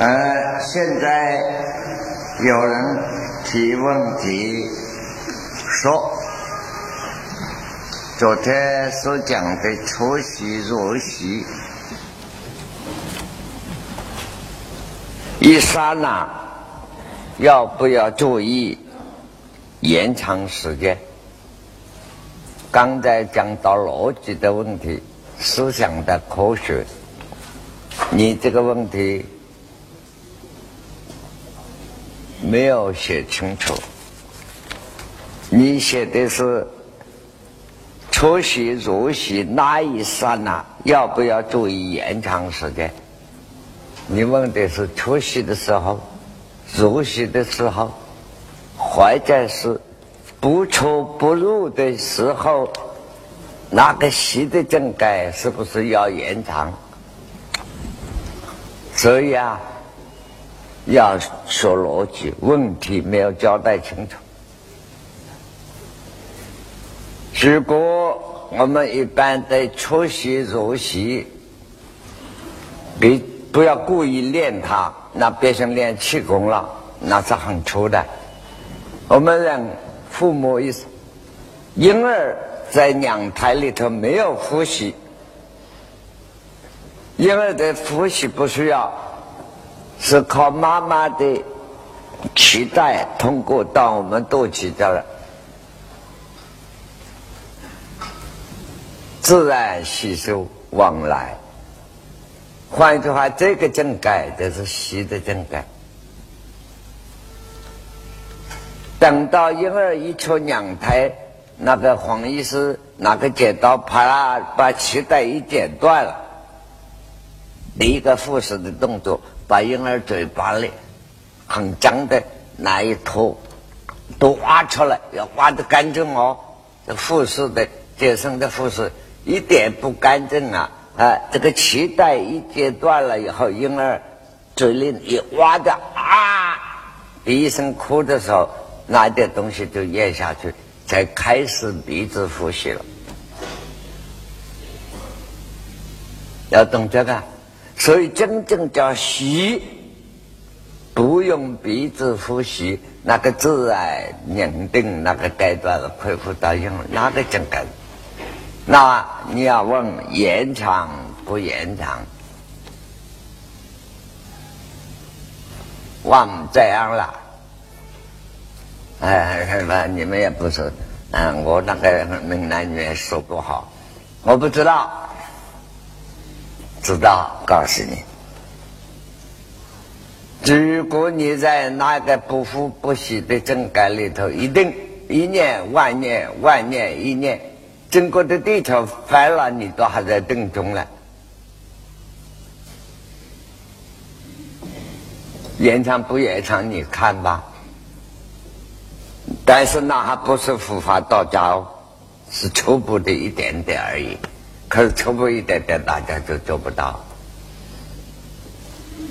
呃，现在有人提问题说，昨天所讲的出息入息，一刹那要不要注意延长时间？刚才讲到逻辑的问题，思想的科学，你这个问题。没有写清楚，你写的是出席入席那一刹那要不要注意延长时间？你问的是出席的时候、入席的时候，或者是不出不入的时候，那个席的整改是不是要延长？所以啊。要说逻辑问题没有交代清楚。如果我们一般在出席入席，别不要故意练它，那变成练气功了，那是很粗的。我们让父母一婴儿在娘胎里头没有呼吸，婴儿的呼吸不需要。是靠妈妈的脐带通过到我们肚脐这儿，自然吸收往来。换一句话，这个正改就是吸的正改。等到婴儿一出娘胎，那个黄医师拿个剪刀，啪啦把脐带一剪断了，一个护士的动作。把婴儿嘴巴里很脏的那一坨都挖出来，要挖的干净哦。这护士的接生的护士一点不干净啊！啊，这个脐带一截断了以后，婴儿嘴里一挖的啊，一声哭的时候，那点东西就咽下去，才开始鼻子呼吸了。要懂这个。所以，真正叫吸，不用鼻子呼吸，那个自然认定那个阶段恢复到用那个整个。那你要问延长不延长？忘这样了。哎，什么？你们也不是，嗯，我那个闽南语说不好，我不知道。知道，告诉你，如果你在那个不服不息的正改里头，一定一念万念万念一念，整个的地球翻了，你都还在正中了。延长不延长，你看吧。但是那还不是佛法道家哦，是初步的一点点而已。可是初步一点点，大家就做不到。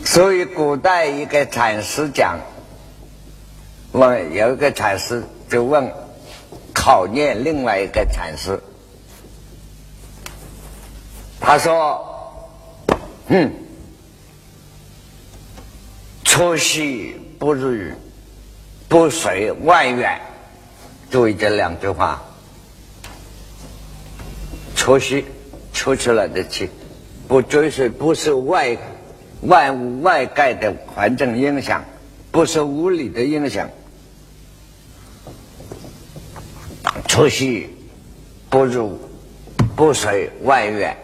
所以古代一个禅师讲，问有一个禅师就问考验另外一个禅师，他说：“嗯，出息不如不随万缘。”注意这两句话，出息。出出来的气，不追随，不受外万物外界的环境影响，不受物理的影响。出息不如，不随外缘，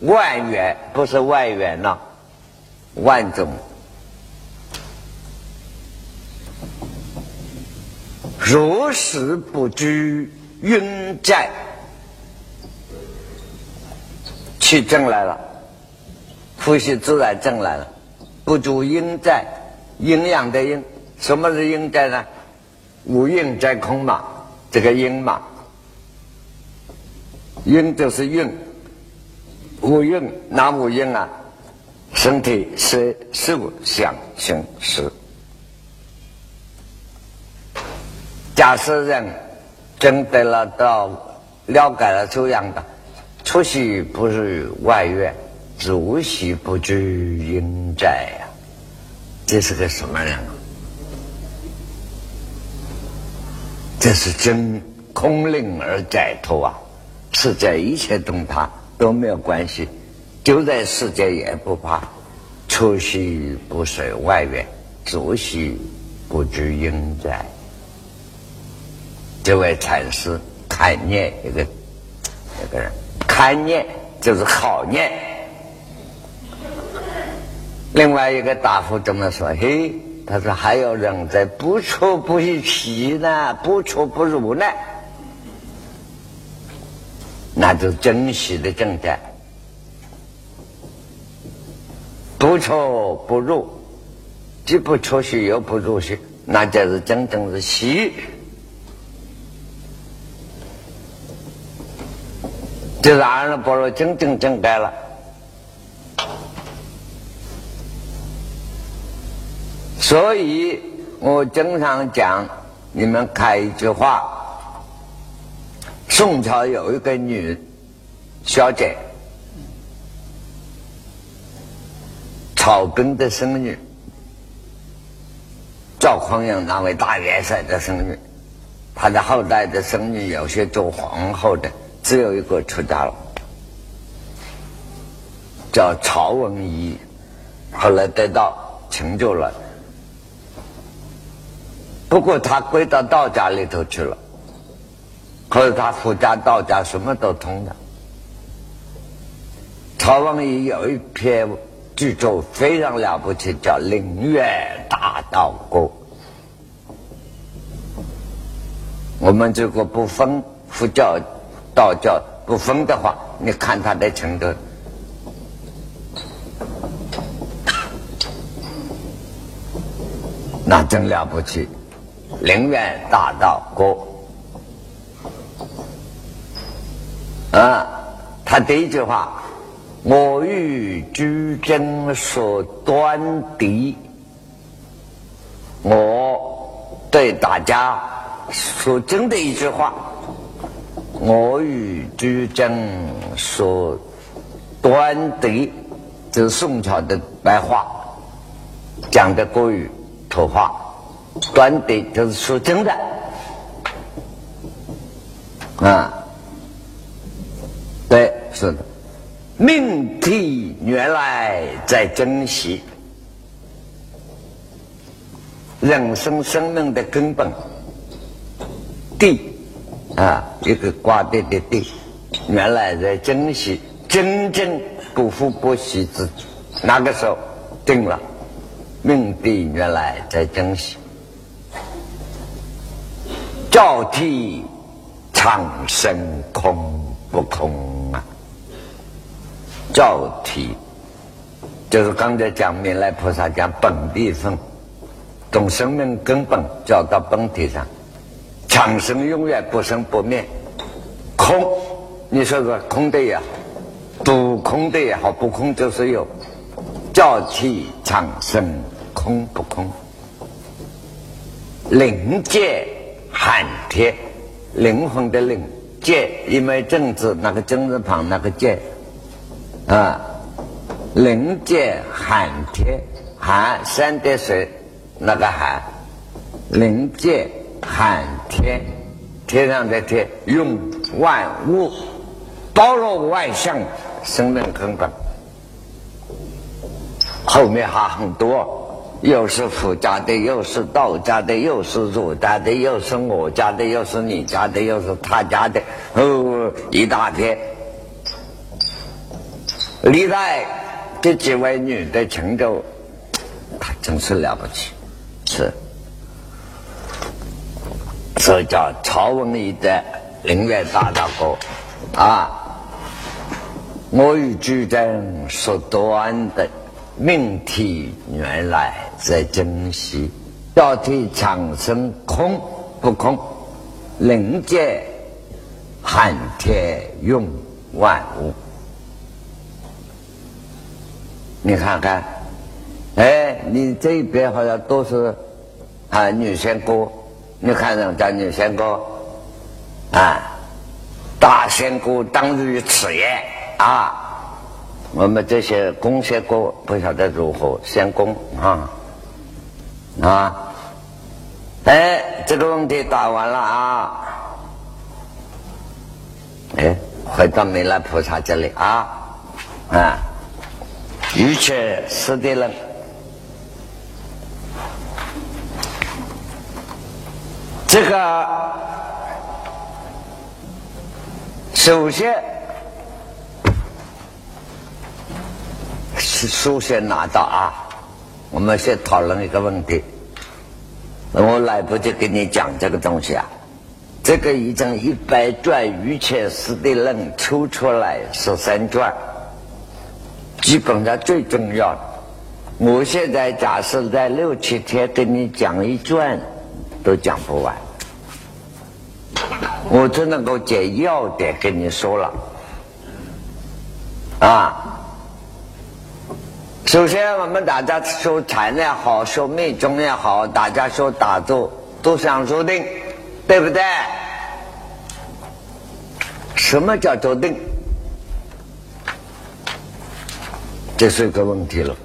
外缘不是外缘呐，万种如实不拘云在。气正来了，呼吸自然正来了。不足阴在，营养的阴，什么是阴在呢？无阴在空嘛，这个阴嘛，阴就是运，无运哪无阴啊？身体是受想行识。假设人真得了到了解了这样的。出息不是外缘，入息不知应在呀。这是个什么人？这是真空灵而解脱啊！世界一切动他都没有关系，就在世界也不怕，出息不随外缘，足息不知应在。这位禅师看念一个一个人，贪念就是好念。另外一个大夫这么说：“嘿。”他说：“还有人在不出不息呢，不出不入呢，那就真实的正在。不出不入，既不出息又不入息，那就是真正是息，就是阿耨波罗真正正改了。”所以我经常讲，你们看一句话：宋朝有一个女小姐，草根的生女，赵匡胤那位大元帅的生女，他的后代的生女有些做皇后的，只有一个出家了，叫曹文怡，后来得到成就了。不过他归到道家里头去了，可是他佛家、道家什么都通的。曹文怡有一篇剧作非常了不起，叫《灵月大道歌》。我们这个不分佛教、道教不分的话，你看他的程度，那真了不起。灵源大道歌啊，他第一句话：“我欲居真说端敌。”我对大家说真的一句话：“我欲居真说端敌。”这是宋朝的白话讲的国语土话。端的，就是说真的啊，对，是的，命题原来在珍惜人生生命的根本地啊，一个挂地的地，原来在珍惜真正不负不息之那个时候定了，命地原来在珍惜。照体长生空不空啊？照体就是刚才讲弥勒菩萨讲本地分，从生命根本照到本体上，长生永远不生不灭。空，你说说空的也好，不空的也好，不空就是有。照体长生空不空？灵界。寒天，灵魂的灵，界，因为正字那个正字旁那个界，啊，灵界寒天，寒山的水那个寒，灵界寒天，天上的天，用万物包罗万象，生命根本，后面还很多。又是佛家的，又是道家的，又是儒家的，又是我家的，又是你家的，又是他家的，哦，一大片。历代这几位女的成就，她真是了不起，是，这叫曹文仪的《灵月大道歌》啊。我与主真说短的。命题原来在珍惜，道体长生空不空？灵界寒天用万物。你看看，哎，你这边好像都是啊女仙姑，你看人家女仙姑啊，大仙姑当日此也啊。我们这些公仙姑不晓得如何仙公啊，啊，哎，这个问题答完了啊，哎，回到弥勒菩萨这里啊，啊，一切四谛论，这个首先是首先拿到啊。我们先讨论一个问题，我来不及跟你讲这个东西啊。这个已经一百卷《瑜伽师的论》抽出来十三卷，基本上最重要的。我现在假设在六七天跟你讲一卷，都讲不完。我只能够简要点跟你说了，啊。首先，我们大家说禅也好，说密宗也好，大家说打坐都想说定，对不对？什么叫做定？这是一个问题了。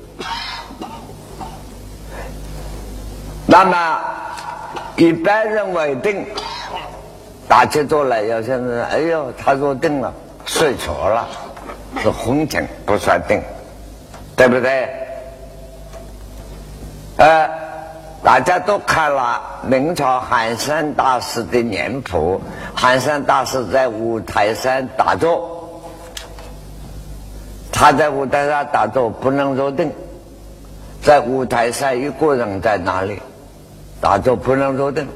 那么，一般认为定，打起坐来，有些人哎呦，他说定了，睡着了，是昏沉，不算定。对不对？呃，大家都看了明朝寒山大师的年谱，寒山大师在五台山打坐，他在五台山打坐不能入定，在五台山一个人在哪里打坐不能入定，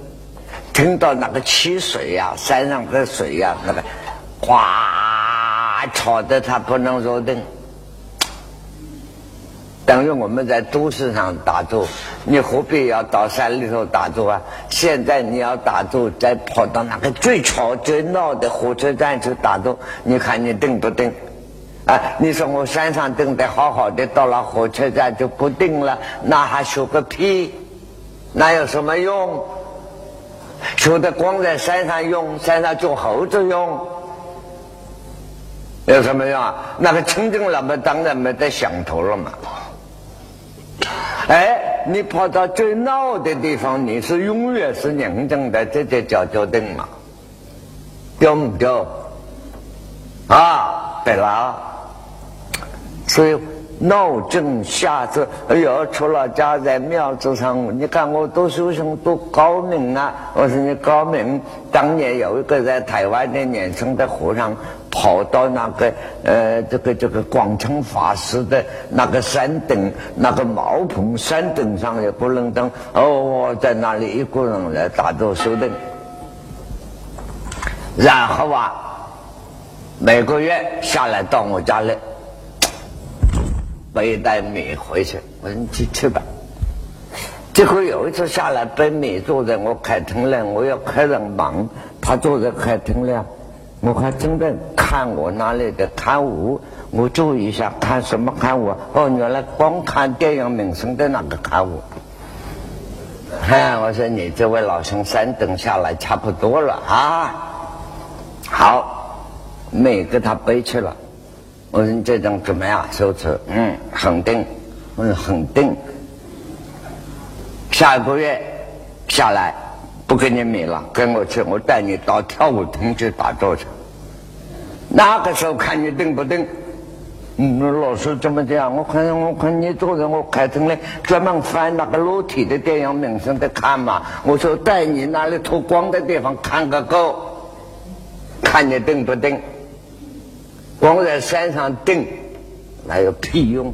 听到那个汽水呀，山上的水呀，那个哗吵得他不能入定。等于我们在都市上打坐，你何必要到山里头打坐啊？现在你要打坐，再跑到那个最吵最闹的火车站去打坐，你看你定不定？啊，你说我山上定得好好的，到了火车站就不定了，那还学个屁？那有什么用？学的光在山上用，山上做猴子用，有什么用啊？那个清净了嘛，当然没得想头了嘛。哎，你跑到最闹的地方，你是永远是宁静的，这就叫决定嘛？丢不丢？啊，对了，所以闹正下子，哎呦，出了家在庙子上，你看我多修行多高明啊！我说你高明，当年有一个在台湾的年轻的和尚。跑到那个呃，这个这个广成法师的那个山顶，那个茅棚山顶上也不能登哦我，在那里一个人来打坐修定，然后啊，每个月下来到我家里背一袋米回去，我说你去吃吧。结果有一次下来背米，坐在我客厅里，我要客人忙，他坐在客厅里。我还正在看我那里的刊物，我注意一下看什么刊物？哦，原来光看电影名声的那个刊物。嗨，我说你这位老兄三等下来差不多了啊。好，没给他背去了。我说你这张怎么样？收持？嗯，很定。我说很定。下个月下来。不跟你米了，跟我去，我带你到跳舞厅去打坐去。那个时候看你定不定？嗯，老师怎么讲？我看我看你坐在我客厅里，专门翻那个裸体的电影名声在看嘛。我说带你那里脱光的地方看个够，看你定不定？光在山上定，那有屁用？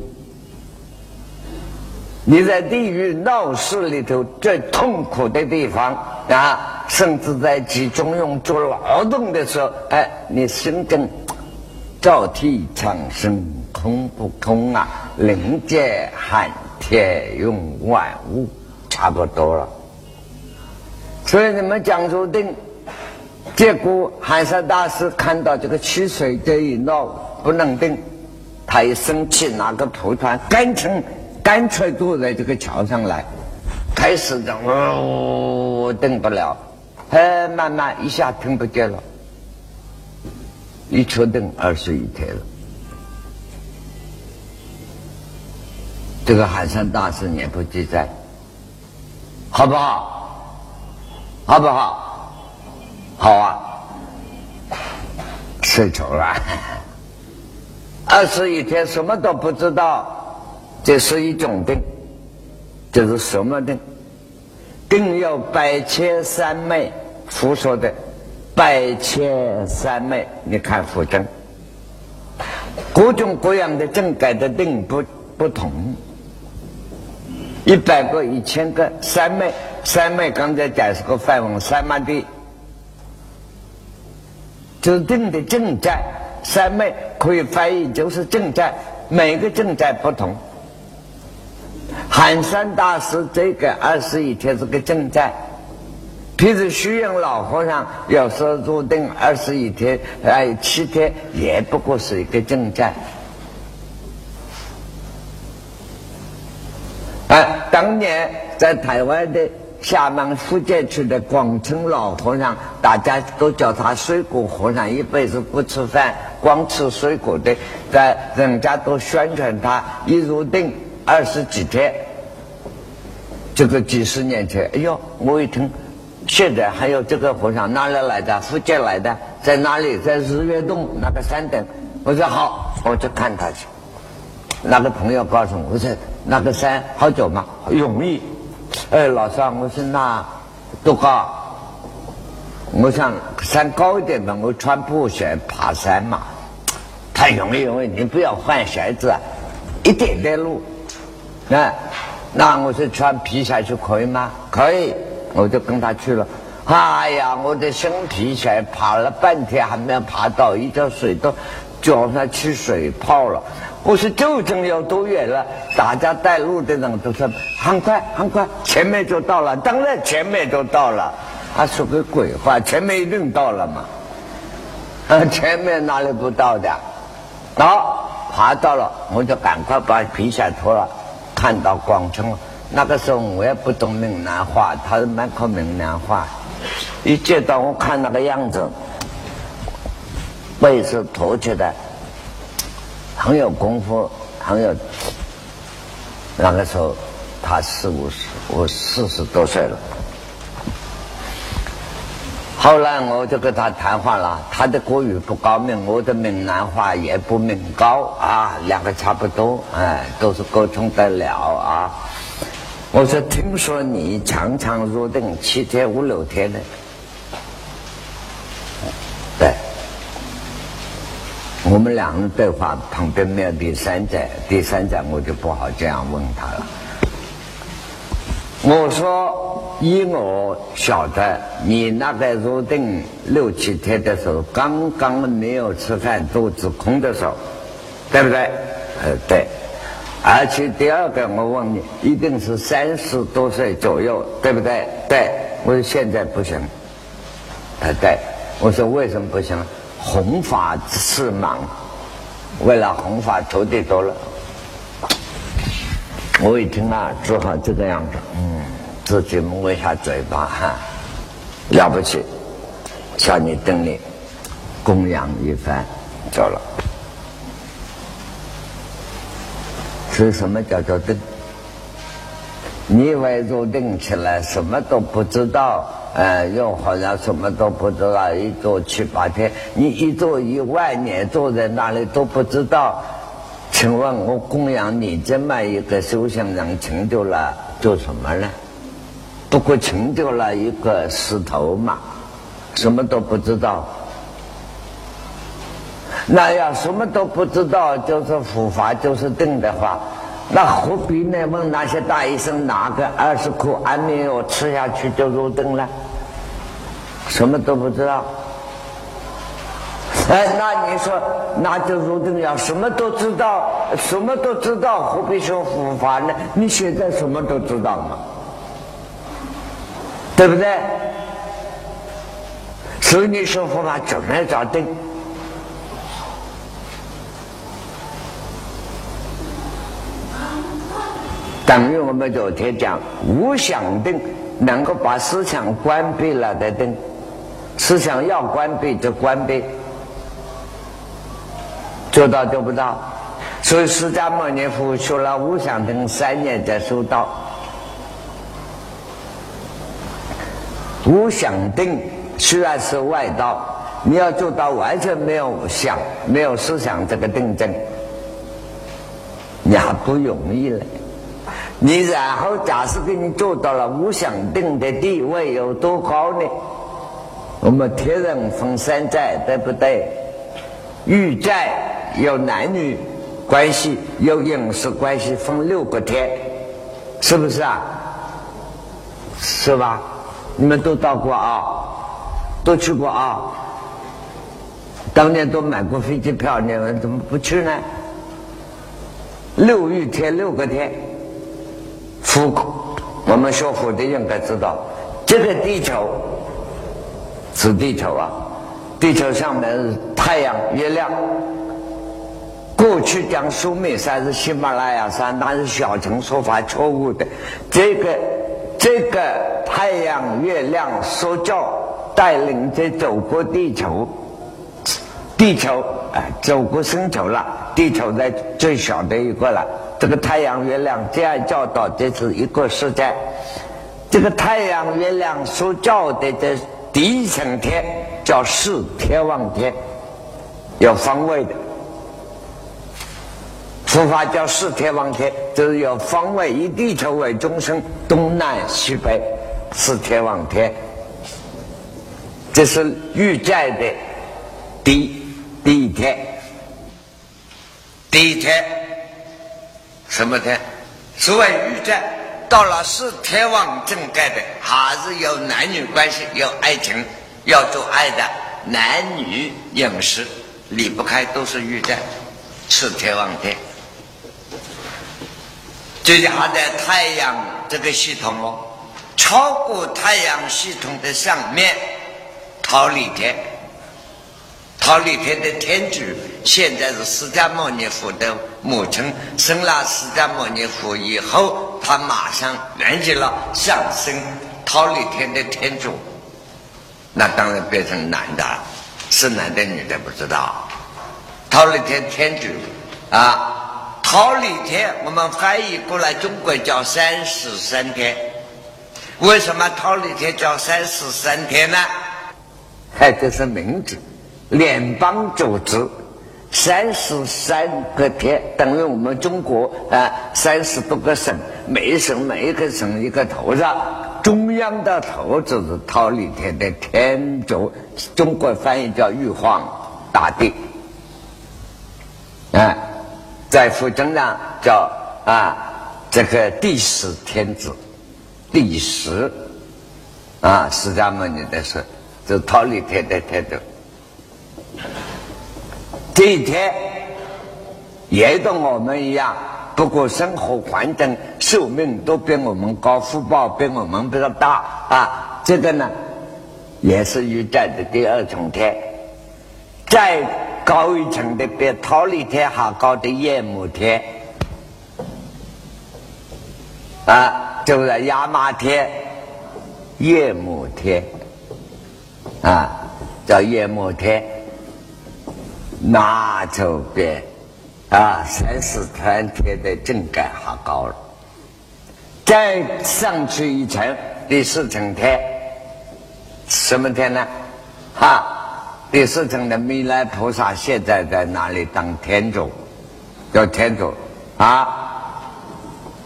你在地狱闹市里头最痛苦的地方啊，甚至在集中用做劳动的时候，哎，你心中照体长生空不空啊？灵界寒天用万物差不多了。所以你们讲说定，结果海山大师看到这个汽水这一闹不能定，他一生气拿个蒲团干成。干脆坐在这个桥上来，开始的哦，等不了，哎，慢慢一下听不见了，一车等二十一天了。这个海山大师也不记载，好不好？好不好？好啊！睡着了，二十一天什么都不知道，这是一种病，这是什么病？更有百切三昧，佛说的百切三昧，你看佛证，各种各样的症改的病不不同，一百个、一千个三昧，三昧刚才讲是个梵文三摩地，指定的正在三昧可以翻译就是正在，每个正在不同。寒山大师这个二十一天是个正在，譬如虚云老和尚有时候入定二十一天，哎七天也不过是一个正在。哎，当年在台湾的厦门、福建区的广清老和尚，大家都叫他水果和尚，一辈子不吃饭，光吃水果的，在人家都宣传他一入定。二十几天，这个几十年前，哎呦，我一听，现在还有这个和尚哪里来的？福建来的，在哪里？在日月洞那个山顶。我说好，我就看他去。那个朋友告诉我，我说那个山好久吗？容易。哎，老三，我说那多高？我想山高一点的，我穿布鞋爬山嘛，太容易，容易，你不要换鞋子，一点点路。那那我是穿皮鞋去可以吗？可以，我就跟他去了。哎呀，我的新皮鞋爬了半天还没有爬到，一条水都脚上起水泡了。我说究竟有多远了？大家带路的人都说很快很快，前面就到了。当然前面就到了。他说个鬼话，前面一定到了嘛？啊，前面哪里不到的？好，爬到了，我就赶快把皮鞋脱了。看到广城，那个时候我也不懂闽南话，他是满口闽南话。一见到我看那个样子，背是驼起来，很有功夫，很有。那个时候他四五十，我四十多岁了。后来我就跟他谈话了，他的国语不高明，我的闽南话也不闽高啊，两个差不多，哎，都是沟通得了啊。我说，听说你常常入定七天五六天的，我们两人对话旁边没有第三者，第三者我就不好这样问他了。我说，以我晓得，你那个入定六七天的时候，刚刚没有吃饭，肚子空的时候，对不对？呃，对。而且第二个，我问你，一定是三十多岁左右，对不对？对。我说现在不行。呃，对。我说为什么不行？弘法事忙，为了弘法，徒弟多了。我一听啊，只好这个样子，嗯，自己摸一下嘴巴，哈，了不起，叫你等你供养一番，走了。是什么叫做定？你以为入定起来什么都不知道，呃，又好像什么都不知道，一坐七八天，你一坐一万年坐在那里都不知道。请问我供养你这么一个修行人，成就了做什么呢？不过成就了一个石头嘛，什么都不知道。那要什么都不知道，就是佛法，就是定的话，那何必呢？问那些大医生拿个二十颗安眠药吃下去就入定了？什么都不知道。哎，那你说，那就入定了什么都知道，什么都知道，何必说佛法呢？你现在什么都知道嘛，对不对？所以你说佛法怎么找定？等于我们昨天讲无想定，能够把思想关闭了的定，思想要关闭就关闭。做到做不到，所以释迦牟尼佛学了无想定三年才收到。无想定虽然是外道，你要做到完全没有想、没有思想这个定症，你还不容易嘞。你然后假设给你做到了无想定的地位有多高呢？我们天人分三寨，对不对？欲寨有男女关系，有饮食关系，分六个天，是不是啊？是吧？你们都到过啊？都去过啊？当年都买过飞机票，你们怎么不去呢？六欲天，六个天。佛，我们学佛的应该知道，这个地球是地球啊，地球上面是太阳、月亮。过去讲苏美山是喜马拉雅山，那是小乘说法错误的。这个这个太阳、月亮说教带领着走过地球，地球哎走过星球了，地球在最小的一个了。这个太阳、月亮这样教导，这是一个世界。这个太阳、月亮所教的这第一层天叫四天王天，有方位的。佛法叫四天王天，就是有方位，以地球为中心，东南西北四天王天。这是玉寨的第第一天，第一天。什么天？所谓欲在到了是天王正盖的，还是有男女关系，有爱情，要做爱的男女饮食离不开，都是欲在是天王天。接下在太阳这个系统哦，超过太阳系统的上面，桃李天。桃李天的天主现在是释迦牟尼佛的母亲，生了释迦牟尼佛以后，他马上圆寂了，上升桃李天的天主，那当然变成男的，是男的女的不知道。桃李天天主啊，桃李天我们翻译过来中国叫三十三天，为什么桃李天叫三十三天呢？哎，这是名字。联邦组织三十三个天，等于我们中国啊三十多个省，每省每一个省一个头上，中央的头就是桃李天的天主，中国翻译叫玉皇大帝，啊，在佛经上叫啊这个第十天子，第十啊释迦牟尼的是，就桃李天的天主。这一天也跟我们一样，不过生活环境、寿命都比我们高，福报比我们比较大啊。这个呢，也是宇宙的第二重天，再高一层的比桃李天还高的夜幕天啊，就是亚麻天、夜幕天啊，叫夜幕天。那就比啊三四天天的正盖还高了。再上去一层，第四层天，什么天呢？哈，第四层的弥勒菩萨现在在哪里当天主？叫天主啊，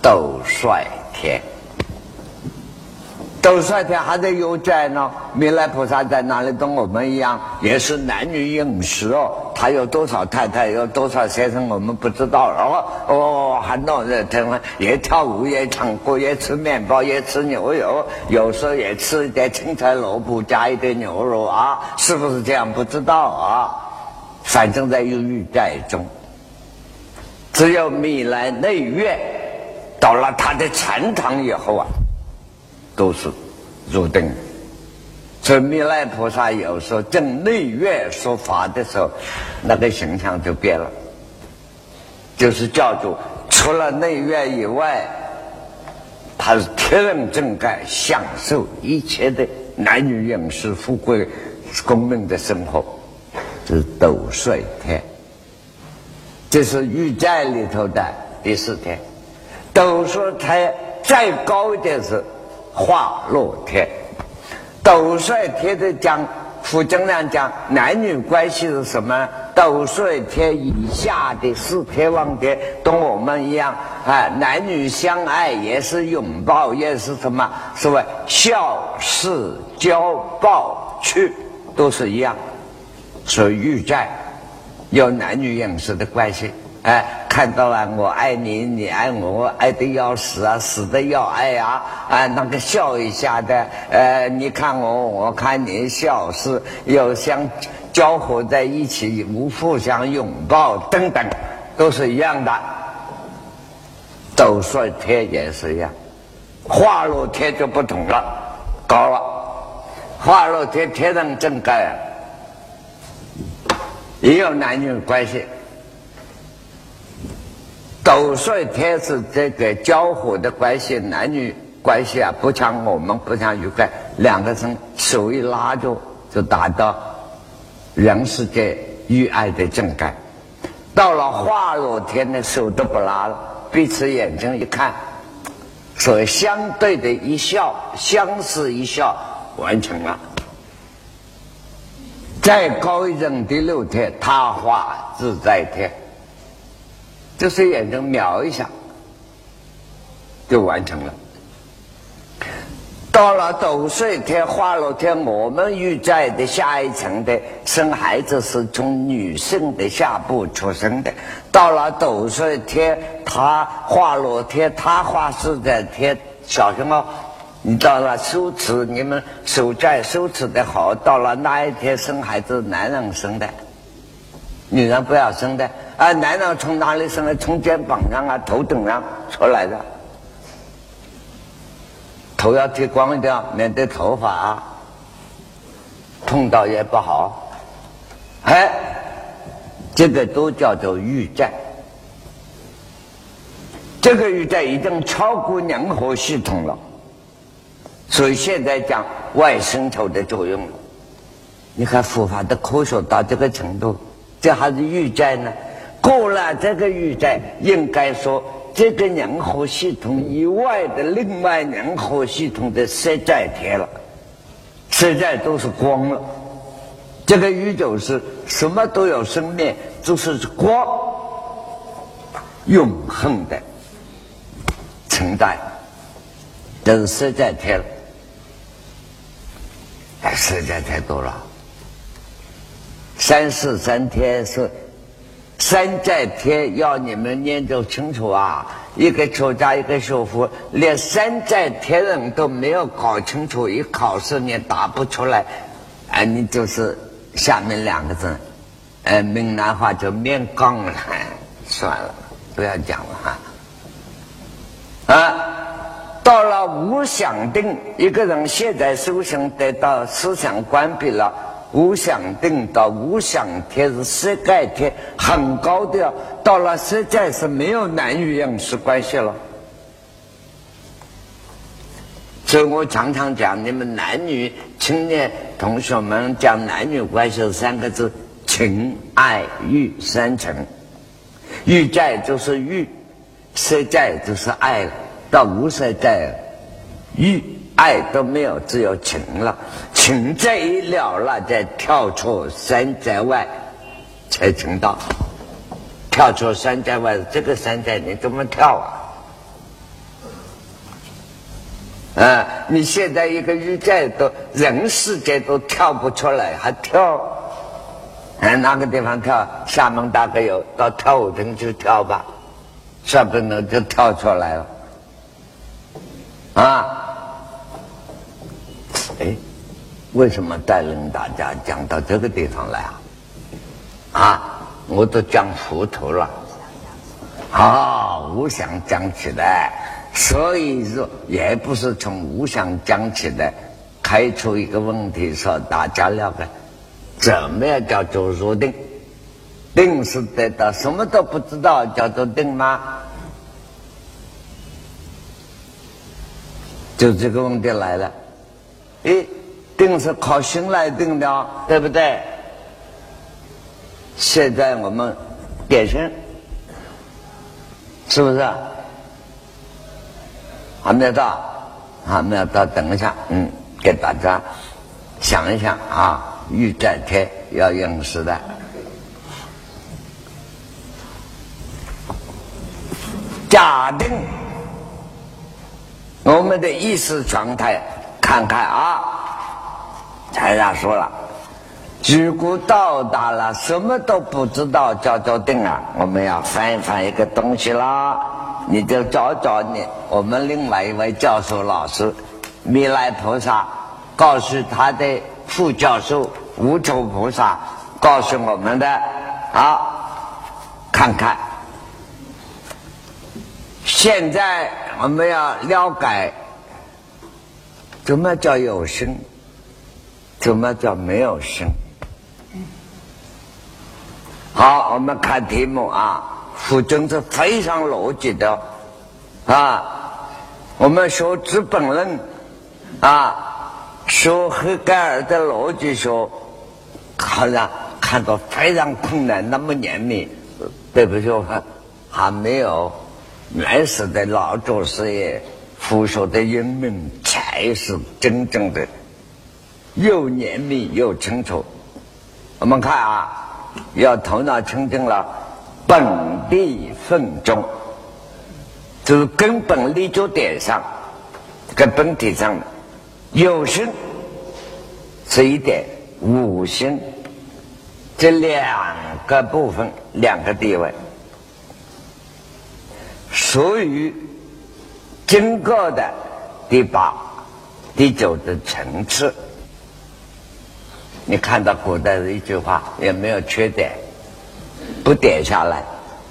斗率天。斗率天还在有在呢，弥勒菩萨在哪里？跟我们一样，也是男女饮食哦。他有多少太太，有多少先生，我们不知道。哦哦，还闹热腾，也跳舞，也唱歌，也吃面包，也吃牛肉，有时候也吃一点青菜萝卜，加一点牛肉啊，是不是这样？不知道啊。反正在忧郁在中，只有弥勒内院到了他的禅堂以后啊。都是入定，所以弥勒菩萨有时候正内院说法的时候，那个形象就变了，就是叫做除了内院以外，他是天人正盖，享受一切的男女饮食、富贵、功名的生活，是斗率天。这是玉寨里头的第四天，斗率天再高一点是。化落天，斗率天的讲，傅正亮讲男女关系是什么？斗率天以下的四天王的，同我们一样啊，男女相爱也是拥抱，也是什么？所谓孝事交报去，都是一样，所以欲在有男女饮食的关系。哎，看到了，我爱你，你爱我，爱的要死啊，死的要爱啊，啊，那个笑一下的，呃，你看我，我看你，笑是有相交合在一起，无互相拥抱等等，都是一样的。斗率天也是一样，化落天就不同了，高了，化落天天人正盖，也有男女关系。斗率天是这个交火的关系，男女关系啊，不像我们不像愉快，两个人手一拉就就达到人世间欲爱的正感。到了化露天的手都不拉了，彼此眼睛一看，所以相对的一笑，相视一笑，完成了。再高一层第六天，他化自在天。就是眼睛瞄一下，就完成了。到了斗岁天、化露天，我们遇在的下一层的生孩子是从女性的下部出生的。到了斗岁天，他化露天，他化自在天，小熊猫！你到了修持，你们守在修持的好，到了那一天生孩子，男人生的，女人不要生的。啊，男人从哪里生的？从肩膀上啊，头顶上出来的。头要剃光掉，免得头发啊碰到也不好。哎，这个都叫做预债。这个预债已经超过任何系统了，所以现在讲外星球的作用。你看佛法的科学到这个程度，这还是预债呢？过了这个宇宙，应该说这个银河系统以外的另外银河系统的实在天了，实在都是光了。这个宇宙是什么都有生命，就是光，永恒的存在，这是实在天了。哎，实在太多了，三世三天是。山寨天要你们念就清楚啊！一个出家，一个修佛，连山寨天人都没有搞清楚，一考试你答不出来，哎，你就是下面两个字，呃，闽南话就面杠了，算了，不要讲了哈。啊，到了无想定，一个人现在修行得到思想关闭了。无想定到无想天是世界天，很高的。到了世界是没有男女样式关系了。所以我常常讲，你们男女青年同学们讲男女关系三个字：情、爱、欲三层。欲在就是欲，色在就是爱。到无色在，欲。爱都没有，只有情了。情这一了了，再跳出山寨外，才成道。跳出山寨外，这个山寨你怎么跳啊？啊！你现在一个玉寨都人世间都跳不出来，还跳？哎，哪个地方跳？厦门大概有，到跳舞厅去跳吧，说不定就跳出来了。啊！哎，为什么带领大家讲到这个地方来啊？啊，我都讲糊涂了。啊，无想讲起来，所以说也不是从无想讲起来，开出一个问题，说大家了解，怎么样叫做入定？定是得到什么都不知道叫做定吗？就这个问题来了。哎，定是靠心来定的，对不对？现在我们点心，是不是？还没有到，还没有到，等一下，嗯，给大家想一想啊，欲在天要用时的。假定我们的意识状态，看看啊，才上说了，如果到达了什么都不知道叫做定啊，我们要翻一翻一个东西啦，你就找找你我们另外一位教授老师弥勒菩萨告诉他的副教授无愁菩萨告诉我们的。啊，看看。现在我们要了解，怎么叫有声，怎么叫没有生。好，我们看题目啊，副证是非常逻辑的啊。我们说《资本论》啊，说黑盖尔的逻辑说，好像看到非常困难，那么严密，对不起，还没有。原始的老祖师爷佛说的英明才是真正的又严密又清楚。我们看啊，要头脑清净了，本地分中，就是根本立足点上，跟本体上有心是一点，无心这两个部分，两个地位。属于经过的第八、第九的层次。你看到古代的一句话也没有缺点，不点下来。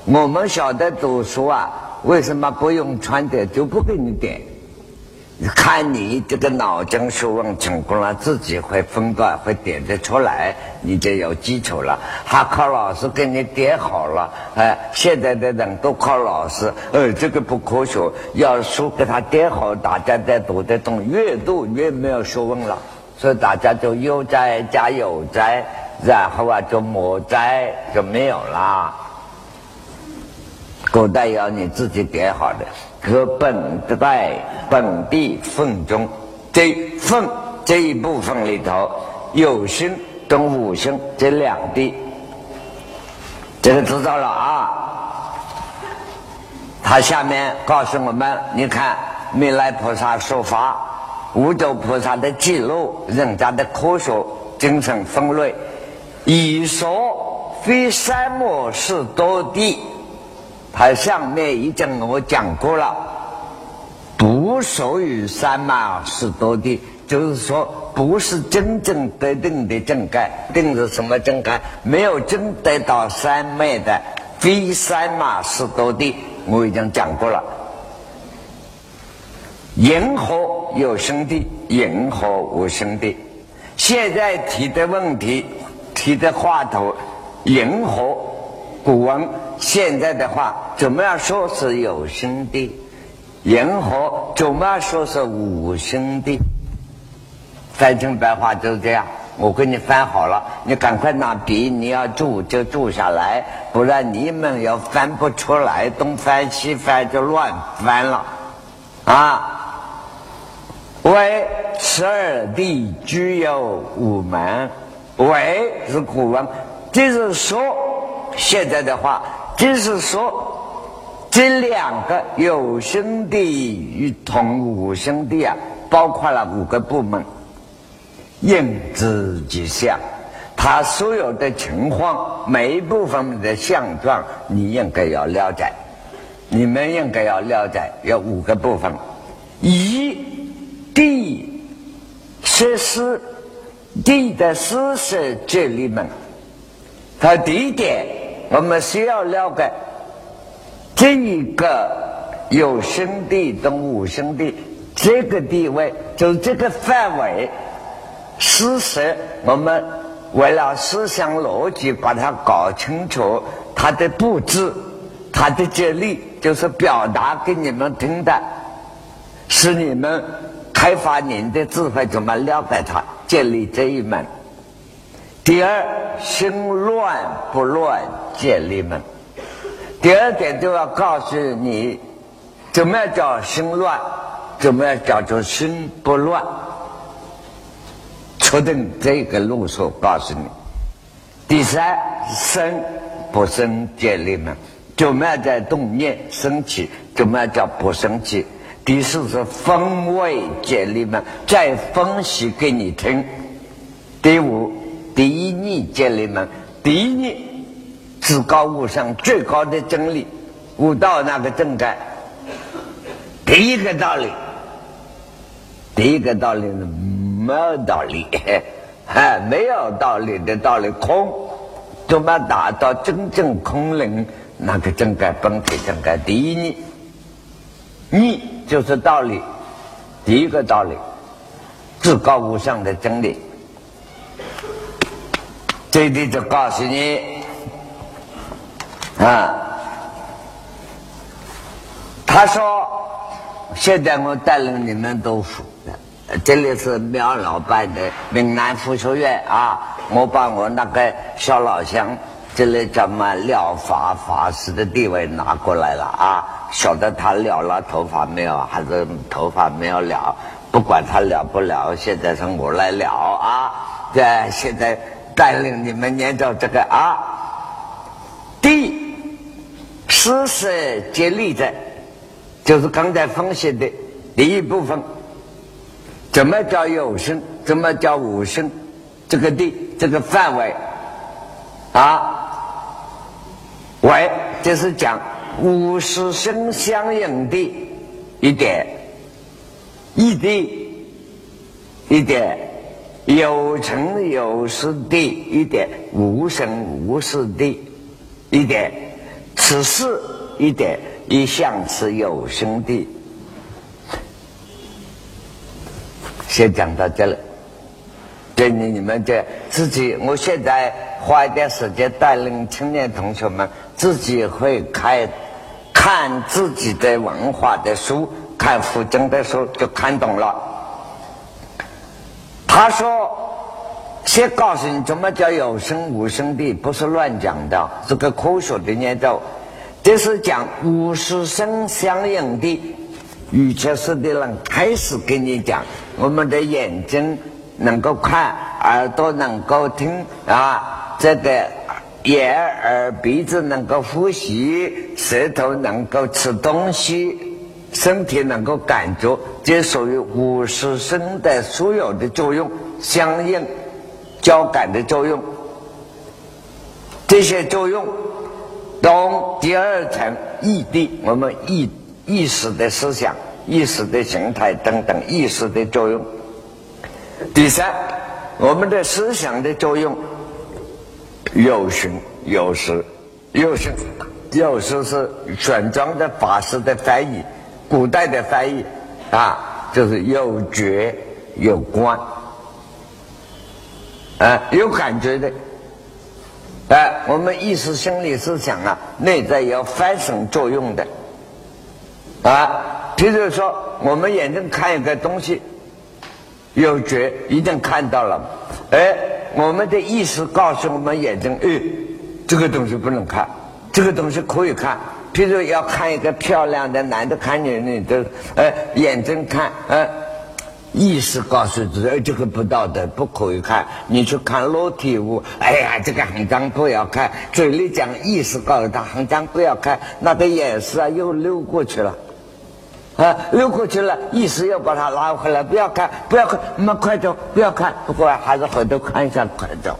我们晓得读书啊，为什么不用穿点就不给你点？看你这个脑筋学问成功了，自己会分段，会点得出来，你就有基础了。还靠老师给你点好了，哎，现在的人都靠老师，呃，这个不科学。要书给他点好，大家才读得懂，越读越没有学问了。所以大家就悠哉加有哉，然后啊就莫灾就没有啦。古代要你自己点好的。可本在本地分中，这分这一部分里头，有心跟无心这两地，这个知道了啊。他下面告诉我们，你看弥勒菩萨说法，五洲菩萨的记录，人家的科学精神分类，以说非三摩是多地。他上面已经我讲过了，不属于三摩士多地，就是说不是真正得定的正盖，定是什么正盖？没有真得到三昧的非三摩士多地，我已经讲过了。银河有生地，银河无生地。现在提的问题，提的话头，银河。古文现在的话，怎么样说是有生的？银河怎么样说是无生的？翻成白话就是这样。我给你翻好了，你赶快拿笔，你要注就注下来，不然你们要翻不出来，东翻西翻就乱翻了啊！为十二地具有五门，为是古文，就是说。现在的话，就是说，这两个有生的与同无生的啊，包括了五个部门，应知即相。他所有的情况，每一部分的相状，你应该要了解。你们应该要了解，有五个部分：一、地、设施、地的施设这里面，它第一点。我们需要了解这一个有生地跟无生地这个地位，就这个范围。事实，我们为了思想逻辑把它搞清楚，它的布置，它的接力，就是表达给你们听的，是你们开发您的智慧，怎么了解它，建立这一门。第二，心乱不乱建立门。第二点就要告诉你，怎么样叫心乱，怎么样叫做心不乱。确定这个路数，告诉你。第三，生不生建立门，怎么样在动念生起，怎么样叫不生气。第四是风味见力门，再分析给你听。第五，第一逆见力门，第一逆至高无上最高的真理，悟道那个正盖。第一个道理，第一个道理呢，没有道理。哎，没有道理的道理，空，怎么达到真正空灵？那个正盖本体正盖第一逆，逆就是道理，第一个道理，至高无上的真理。这里就告诉你啊，他说，现在我带领你们读书。这里是苗老板的闽南佛学院啊！我把我那个小老乡，这里叫么了法法师的地位拿过来了啊！晓得他了了头发没有？还是头发没有了？不管他了不了，现在是我来了啊！这现在带领你们念着这个啊，第四是接力的，就是刚才分析的第一部分。怎么叫有声？怎么叫无声？这个地，这个范围啊，为这是讲无实声相应的一点，一滴一点，有成有失的一点，无声无事的一点，此事一点，一向是有声的。先讲到这里，建议你们这自己，我现在花一点时间带领青年同学们自己会开看自己的文化的书，看附经的书就看懂了。他说：“先告诉你，怎么叫有声无声的，不是乱讲的，是个科学的念咒。这是讲无声相应的。”语切式的人开始跟你讲。我们的眼睛能够看，耳朵能够听啊，这个眼耳鼻子能够呼吸，舌头能够吃东西，身体能够感觉，这属于五十声的所有的作用，相应交感的作用，这些作用，懂第二层意的，我们意意识的思想。意识的形态等等，意识的作用。第三，我们的思想的作用有形有实，有形有实是玄奘的法师的翻译，古代的翻译啊，就是有觉有观，啊，有感觉的。哎，我们意识、心理、思想啊，内在有反生作用的，啊。譬如说，我们眼睛看一个东西，有觉一定看到了，哎，我们的意识告诉我们眼睛，哎，这个东西不能看，这个东西可以看。譬如要看一个漂亮的男的，看女女的，哎，眼睛看，哎，意识告诉自己，哎，这个不道德，不可以看。你去看裸体物，哎呀，这个很脏，不要看。嘴里讲，意识告诉他很脏，不要看。那个眼神啊，又溜过去了。啊，溜过去了，意思又把它拉回来，不要看，不要看，那么快走，不要看，不过还是回头看一下，快走，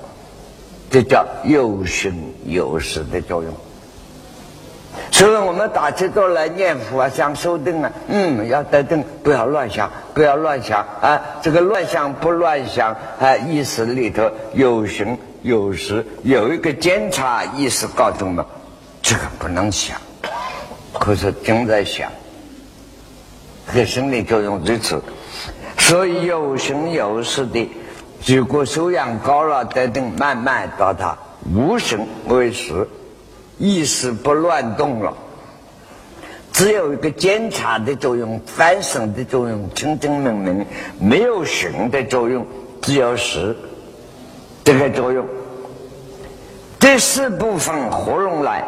这叫有形有实的作用。所以我们打起坐来念佛啊，想修定啊，嗯，要得定，不要乱想，不要乱想啊，这个乱想不乱想啊，意识里头有形有实，有一个监察意识告诉我们，这个不能想，可是正在想。和心理作用如此，所以有形有实的，如果修养高了，等等慢慢到达无形为实，意识不乱动了，只有一个监察的作用、反省的作用，清清明明，没有形的作用，只有实这个作用。这四部分合拢来，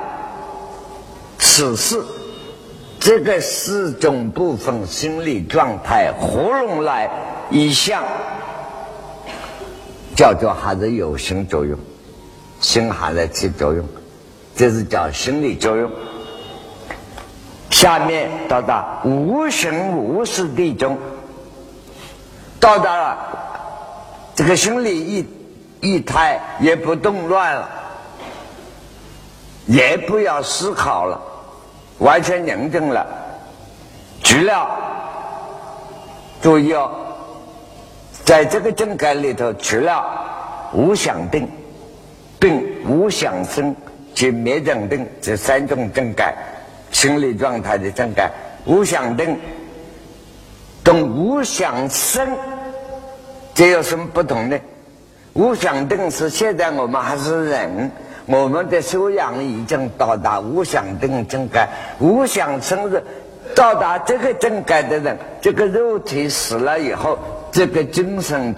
此事。这个四种部分心理状态合拢来一项，叫做还是有心作用，心还在起作用，这是叫心理作用。下面到达无形无事地中，到达了这个心理一一态也不动乱了，也不要思考了，完全宁静了。除了注意哦，在这个境界里头，除了无想定、并无想生及灭正定。这三种境界。心理状态的正感，无想定，跟无想生，这有什么不同呢？无想定是现在我们还是人，我们的修养已经到达无想定正感，无想生日到达这个正感的人，这个肉体死了以后，这个精神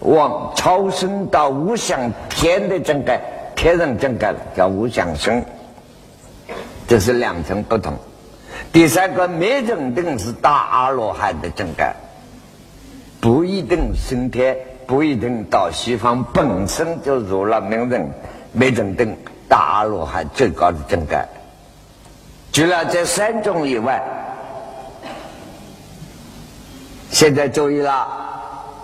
往超生到无想天的正感，天人正感叫无想生。这是两层不同。第三个灭正定是大阿罗汉的正感，不一定升天，不一定到西方，本身就入了名人灭正登大阿罗汉最高的正感。除了这三种以外，现在注意了，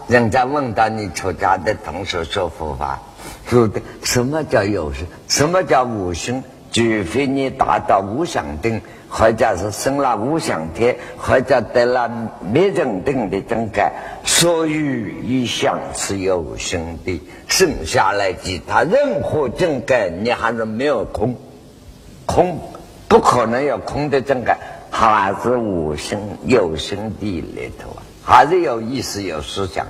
人家问到你出家的同学说佛法，说的什么叫有生，什么叫无心？除非你达到无想定，或者是生了无想天，或者得了灭正定的正感，所有一想是有生的，剩下来其他任何正感，你还是没有空，空不可能有空的正感，还是无生有生的里头啊，还是有意识有思想，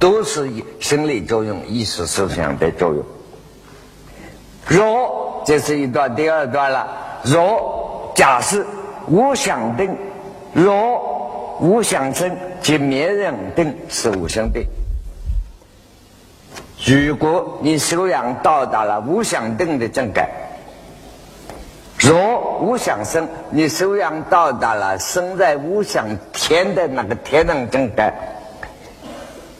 都是生理作用、意识思想的作用。若这是一段，第二段了。若假设无想定，若无想生，即灭人定是无生定。如果你修养到达了无想定的正感，若无想生，你修养到达了生在无想天的那个天人境界，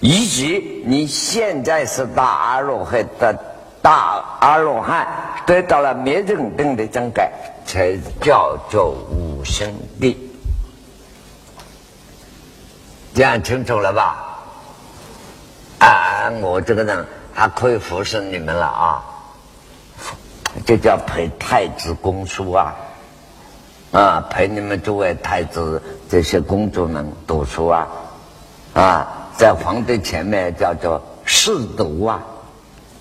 以及你现在是大阿罗汉的。大阿罗汉得到了灭正定的境界，才叫做无生地。这样清楚了吧？啊，我这个人还可以服侍你们了啊！这叫陪太子公书啊，啊，陪你们诸位太子这些公主们读书啊，啊，在皇帝前面叫做侍读啊。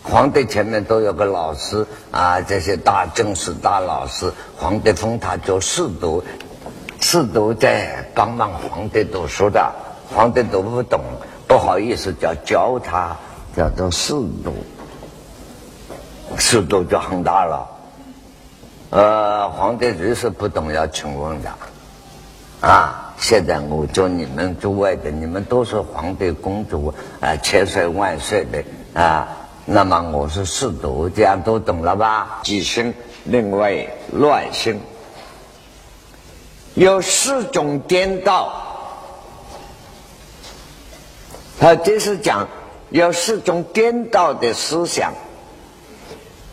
皇帝前面都有个老师啊，这些大正式大老师，皇帝封他做侍读，侍读在帮忙皇帝读书的，皇帝读不懂，不好意思叫教他，叫做侍读，侍读就很大了。呃，皇帝只是不懂要请问的，啊，现在我叫你们诸位的，你们都是皇帝公主啊，千岁万岁的啊。那么我是试读，这样都懂了吧？即生，另外乱生，有四种颠倒。他这是讲有四种颠倒的思想，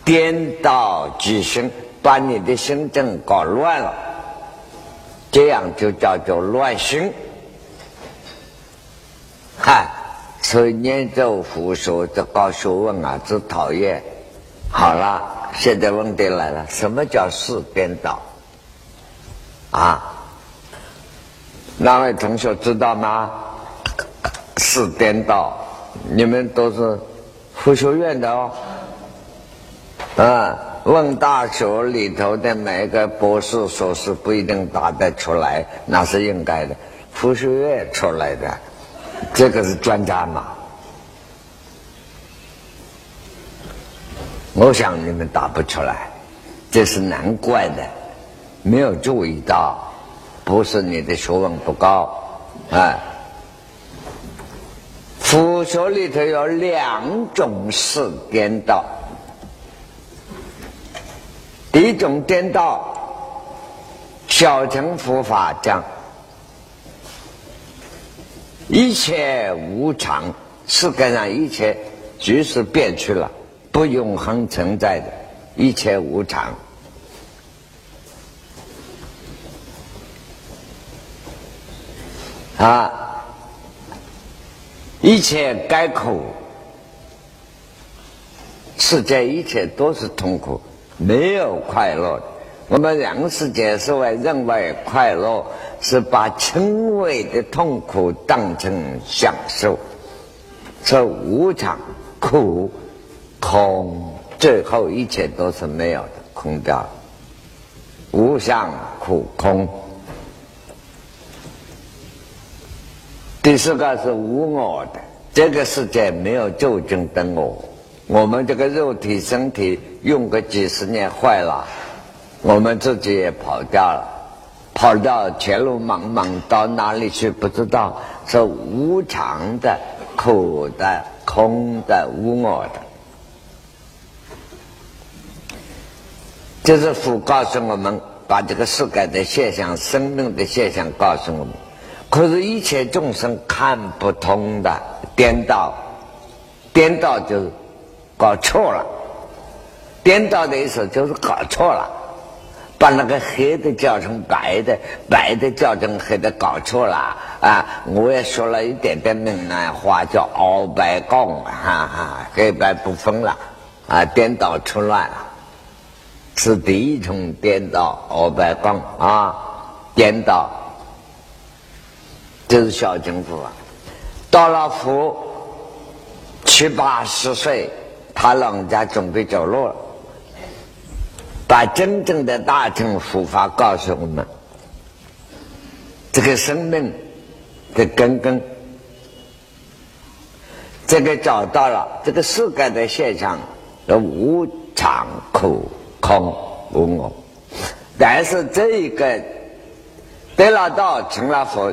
颠倒即生，把你的心正搞乱了，这样就叫做乱心。嗨。所以念咒佛说这高学问啊，这讨厌。好了，现在问题来了，什么叫四颠倒？啊？哪位同学知道吗？四颠倒，你们都是佛学院的哦。啊，问大学里头的每一个博士、硕士不一定答得出来，那是应该的。佛学院出来的。这个是专家嘛？我想你们答不出来，这是难怪的，没有注意到，不是你的学问不高啊。佛学里头有两种是颠倒，第一种颠倒，小乘佛法讲。一切无常，世界上一切局势变去了，不永恒存在的，一切无常。啊，一切该苦，世界一切都是痛苦，没有快乐的。我们人世间所谓认为快乐，是把轻微的痛苦当成享受，是无常、苦、空，最后一切都是没有的，空掉，无相、苦、空。第四个是无我的，这个世界没有究竟的我。我们这个肉体身体用个几十年坏了，我们自己也跑掉了，跑到前路茫茫，到哪里去不知道。是无常的、苦的、空的、无我的，这是佛告诉我们，把这个世界的现象、生命的现象告诉我们。可是，一切众生看不通的颠倒，颠倒就是搞错了。颠倒的意思就是搞错了，把那个黑的叫成白的，白的叫成黑的，搞错了啊！我也说了一点点闽南话，叫“熬白讲”，哈哈，黑白不分了啊，颠倒出乱了，是第一种颠倒，熬白讲啊，颠倒。这是小政府啊，到了福七八十岁，他老人家准备走路了，把真正的大乘佛法告诉我们，这个生命的根根，这个找到了这个世界的现象，无常、苦、空、无我，但是这一个得了道成了佛。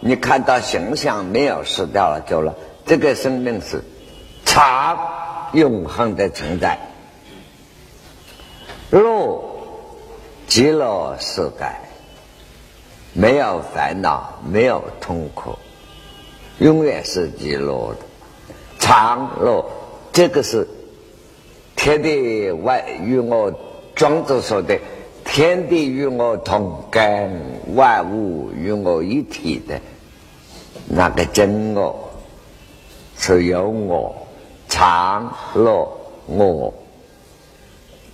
你看到形象没有失掉了，走了。这个生命是常永恒的存在。路极乐世界，没有烦恼，没有痛苦，永远是极乐的常乐。这个是天地外与我庄子说的。天地与我同根，万物与我一体的那个真我，是有我常乐我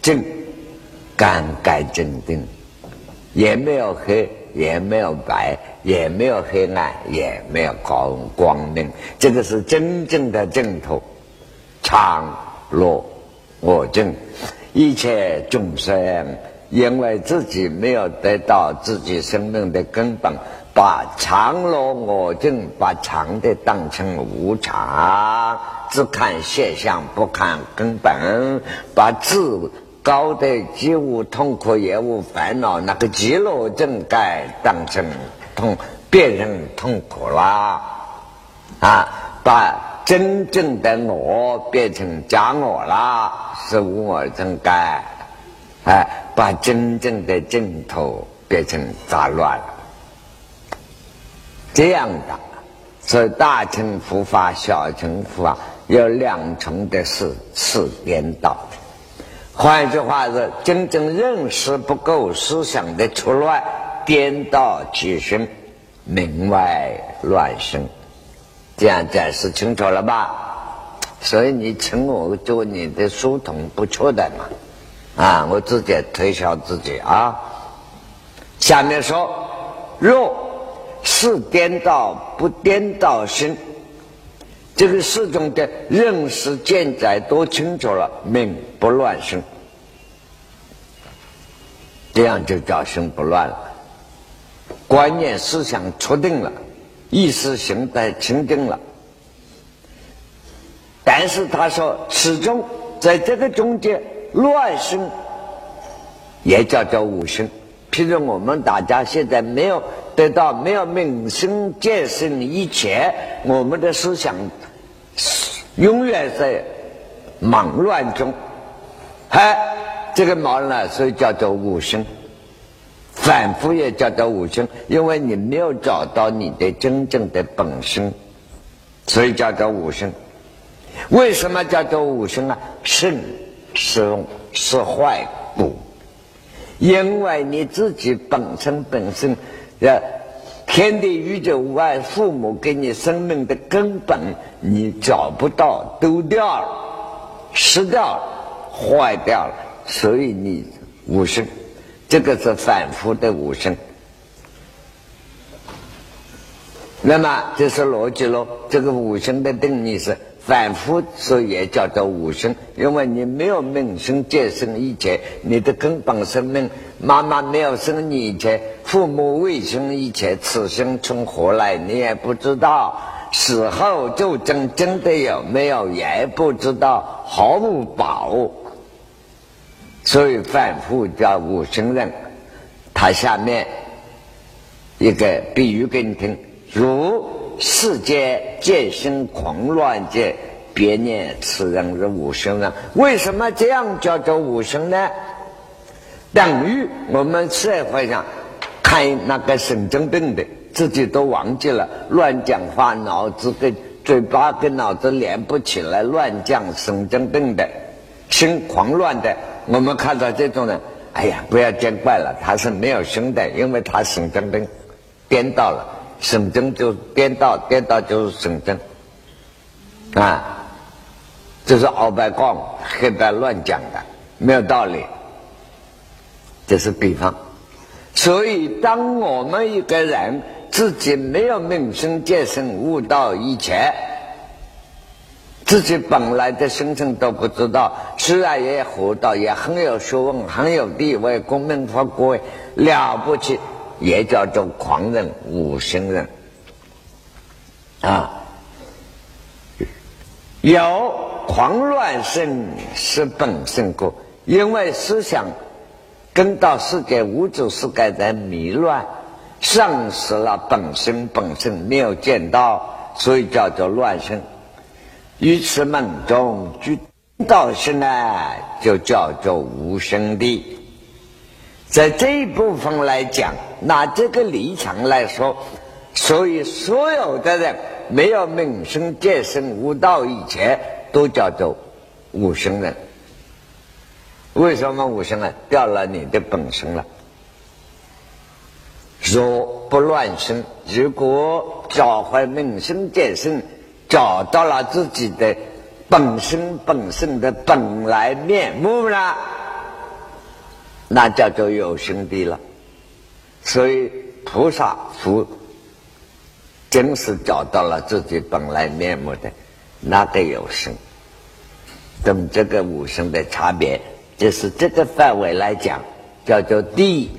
正干干净净，也没有黑，也没有白，也没有黑暗，也没有光光明。这个是真正的正途，常乐我净，一切众生。因为自己没有得到自己生命的根本，把常乐我净，把常的当成无常，只看现象不看根本，把自高的既无痛苦也无烦恼那个极乐正该当成痛，变成痛苦啦，啊，把真正的我变成假我啦，是无我正该。哎，把真正的净土变成杂乱，这样的，所以大乘佛法、小乘佛法有两重的是是颠倒的。换句话是，真正认识不够，思想的出乱，颠倒起身，门外乱生。这样解释清楚了吧？所以你请我做你的书童，不错的嘛。啊！我自己推销自己啊。下面说：若是颠倒不颠倒心，这个四种的认识见解都清楚了，命不乱生，这样就叫心不乱了。观念思想确定了，意识形态清定了。但是他说，始终在这个中间。乱生也叫做无生。譬如我们大家现在没有得到没有明心见性以前，我们的思想永远在忙乱中。哎，这个忙乱所以叫做无生，反复也叫做无生，因为你没有找到你的真正的本身，所以叫做无生。为什么叫做五生啊？肾是是坏骨，因为你自己本身本身，呃，天地宇宙无外父母给你生命的根本，你找不到，丢掉了，失掉了，坏掉了，所以你五行，这个是反复的五行。那么这是逻辑喽，这个五行的定义是。反复所以也叫做五生，因为你没有命生借生以前，你的根本生命，妈妈没有生你以前，父母未生以前，此生从何来你也不知道，死后就真真的有没有也不知道，毫无把握。所以反复叫五生人，他下面一个比喻给你听，如。世间见心狂乱界，别念此人是无生人。为什么这样叫做无生呢？等于我们社会上看那个神经病的，自己都忘记了，乱讲话，脑子跟嘴巴跟脑子连不起来，乱讲神经病的，心狂乱的。我们看到这种人，哎呀，不要见怪了，他是没有生的，因为他神经病颠倒了。神经就颠倒，颠倒就是神经啊！这是鳌拜讲，黑白乱讲的，没有道理。这是比方。所以，当我们一个人自己没有名声、见生、悟道以前，自己本来的身份都不知道，虽然也活到，也很有学问、很有地位、功名富贵了不起。也叫做狂人、无生人啊，有狂乱生是本性故，因为思想跟到世界物质世界在迷乱，丧失了本身，本性没有见到，所以叫做乱生。于此梦中具道生呢，就叫做无生的。在这一部分来讲，拿这个立场来说，所以所有的人没有名声、见身、悟道以前，都叫做无生人。为什么无生啊？掉了你的本身了。若不乱生，如果找回名声、见身，找到了自己的本身、本身的本来面目了。那叫做有生的了，所以菩萨佛真是找到了自己本来面目的那个有生，跟这个无生的差别，就是这个范围来讲，叫做地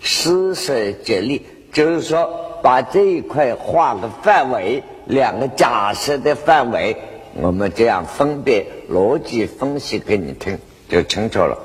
施舍接力，就是说把这一块画个范围，两个假设的范围，我们这样分别逻辑分析给你听，就清楚了。